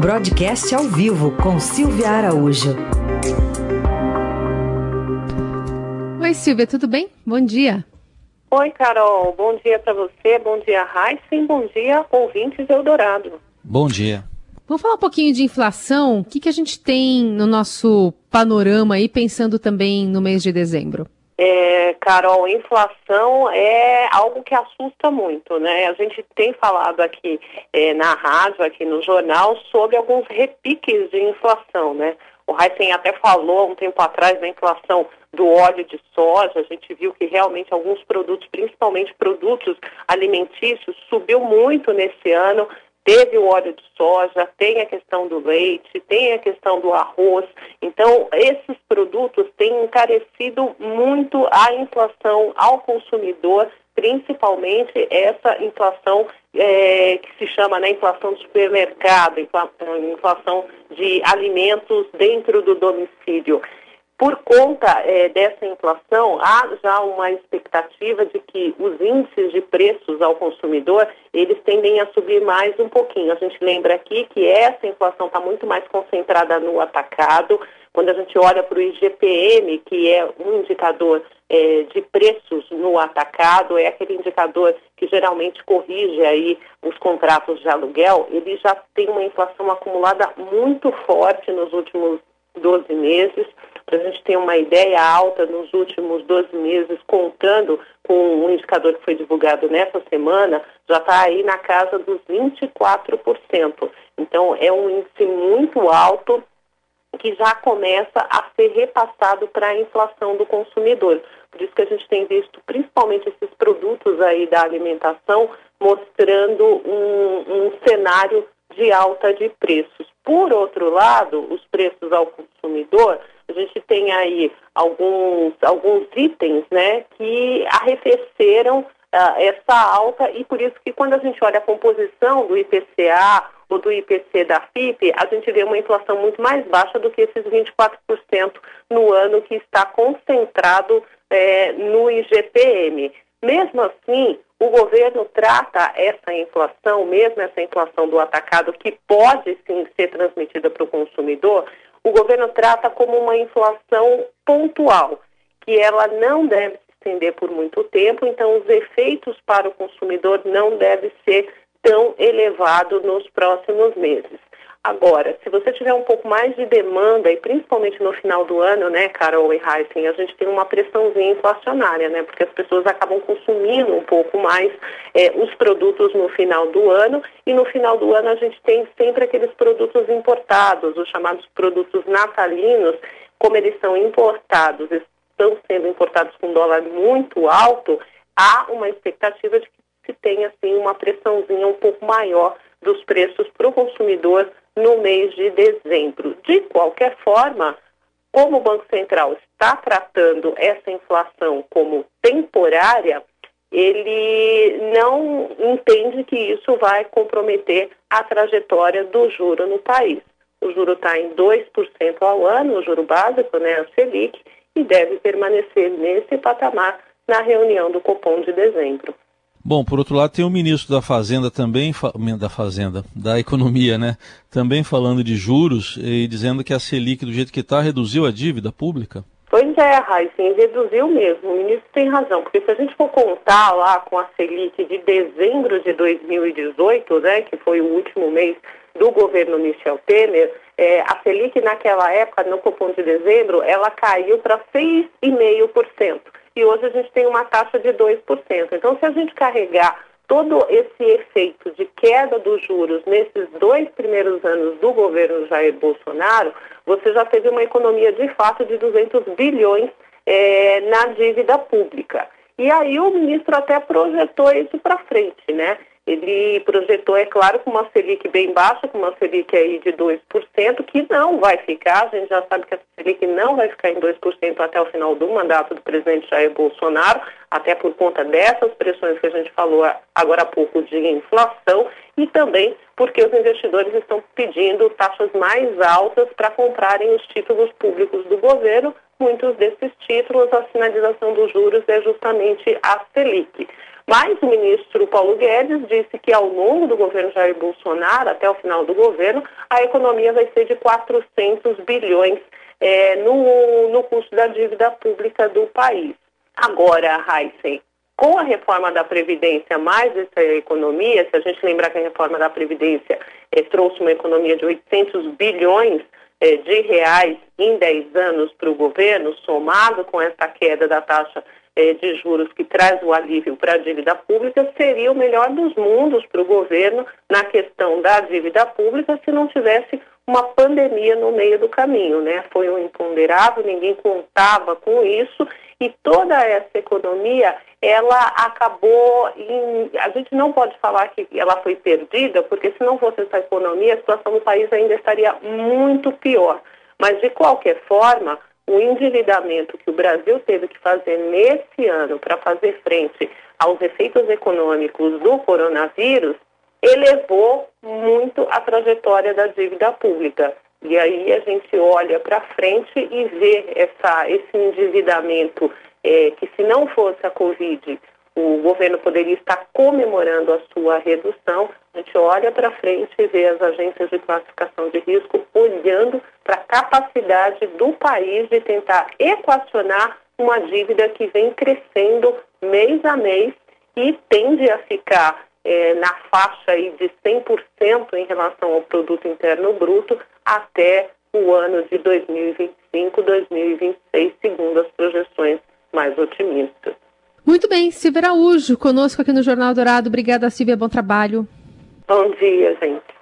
Broadcast ao vivo com Silvia Araújo. Oi, Silvia, tudo bem? Bom dia. Oi, Carol. Bom dia para você, bom dia, Heisen, bom dia, ouvintes Eldorado. Bom dia. Vamos falar um pouquinho de inflação. O que, que a gente tem no nosso panorama aí, pensando também no mês de dezembro? É, Carol, inflação é algo que assusta muito, né? A gente tem falado aqui é, na rádio, aqui no jornal, sobre alguns repiques de inflação, né? O Heisen até falou um tempo atrás da inflação do óleo de soja. A gente viu que realmente alguns produtos, principalmente produtos alimentícios, subiu muito nesse ano teve o óleo de soja, tem a questão do leite, tem a questão do arroz. Então, esses produtos têm encarecido muito a inflação ao consumidor, principalmente essa inflação é, que se chama né, inflação do supermercado, inflação de alimentos dentro do domicílio. Por conta é, dessa inflação, há já uma expectativa de que os índices de preços ao consumidor, eles tendem a subir mais um pouquinho. A gente lembra aqui que essa inflação está muito mais concentrada no atacado. Quando a gente olha para o IGPM, que é um indicador é, de preços no atacado, é aquele indicador que geralmente corrige aí os contratos de aluguel, ele já tem uma inflação acumulada muito forte nos últimos 12 meses. Para a gente ter uma ideia alta nos últimos 12 meses, contando com um indicador que foi divulgado nessa semana, já está aí na casa dos 24%. Então, é um índice muito alto que já começa a ser repassado para a inflação do consumidor. Por isso que a gente tem visto principalmente esses produtos aí da alimentação mostrando um, um cenário de alta de preços. Por outro lado, os preços ao consumidor, a gente tem aí alguns, alguns itens né, que arrefeceram uh, essa alta e por isso que quando a gente olha a composição do IPCA ou do IPC da FIP, a gente vê uma inflação muito mais baixa do que esses 24% no ano que está concentrado é, no IGPM. Mesmo assim, o governo trata essa inflação, mesmo essa inflação do atacado, que pode sim ser transmitida para o consumidor, governo trata como uma inflação pontual, que ela não deve se estender por muito tempo, então os efeitos para o consumidor não devem ser tão elevados nos próximos meses. Agora, se você tiver um pouco mais de demanda, e principalmente no final do ano, né, Carol e Heisen, a gente tem uma pressãozinha inflacionária, né, porque as pessoas acabam consumindo um pouco mais é, os produtos no final do ano, e no final do ano a gente tem sempre aqueles produtos importados, os chamados produtos natalinos, como eles são importados, estão sendo importados com dólar muito alto, há uma expectativa de que se tenha, assim, uma pressãozinha um pouco maior dos preços para o consumidor no mês de dezembro. De qualquer forma, como o Banco Central está tratando essa inflação como temporária, ele não entende que isso vai comprometer a trajetória do juro no país. O juro está em 2% ao ano, o juro básico, né, a Selic, e deve permanecer nesse patamar na reunião do Copom de dezembro. Bom, por outro lado, tem o ministro da Fazenda também, da Fazenda, da Economia, né? Também falando de juros e dizendo que a Selic, do jeito que está, reduziu a dívida pública. Pois é, Raíssen, reduziu mesmo. O ministro tem razão, porque se a gente for contar lá com a Selic de dezembro de 2018, né, que foi o último mês do governo Michel Temer, é, a Selic naquela época, no cupom de dezembro, ela caiu para 6,5% e hoje a gente tem uma taxa de 2%. Então, se a gente carregar todo esse efeito de queda dos juros nesses dois primeiros anos do governo Jair Bolsonaro, você já teve uma economia de fato de 200 bilhões é, na dívida pública. E aí o ministro até projetou isso para frente, né? Ele projetou, é claro, com uma Selic bem baixa, com uma Selic aí de 2%, que não vai ficar, a gente já sabe que a Selic não vai ficar em 2% até o final do mandato do presidente Jair Bolsonaro, até por conta dessas pressões que a gente falou agora há pouco de inflação e também porque os investidores estão pedindo taxas mais altas para comprarem os títulos públicos do governo. Muitos desses títulos, a sinalização dos juros é justamente a Selic. Mas o ministro Paulo Guedes disse que ao longo do governo Jair Bolsonaro, até o final do governo, a economia vai ser de 400 bilhões é, no, no custo da dívida pública do país. Agora, Heisen, com a reforma da Previdência mais essa economia, se a gente lembrar que a reforma da Previdência é, trouxe uma economia de 800 bilhões é, de reais em 10 anos para o governo, somado com essa queda da taxa é, de juros que traz o alívio para a dívida pública, seria o melhor dos mundos para o governo na questão da dívida pública se não tivesse uma pandemia no meio do caminho, né? Foi um imponderável, ninguém contava com isso e toda essa economia, ela acabou em... A gente não pode falar que ela foi perdida, porque se não fosse essa economia, a situação do país ainda estaria muito pior. Mas, de qualquer forma, o endividamento que o Brasil teve que fazer nesse ano para fazer frente aos efeitos econômicos do coronavírus elevou muito a trajetória da dívida pública. E aí a gente olha para frente e vê essa, esse endividamento é, que se não fosse a Covid, o governo poderia estar comemorando a sua redução. A gente olha para frente e vê as agências de classificação de risco olhando para a capacidade do país de tentar equacionar uma dívida que vem crescendo mês a mês e tende a ficar é, na faixa aí de 100% em relação ao produto interno bruto até o ano de 2025, 2026, segundo as projeções mais otimistas. Muito bem, Silvia Araújo, conosco aqui no Jornal Dourado. Obrigada, Silvia. Bom trabalho. Bom dia, gente.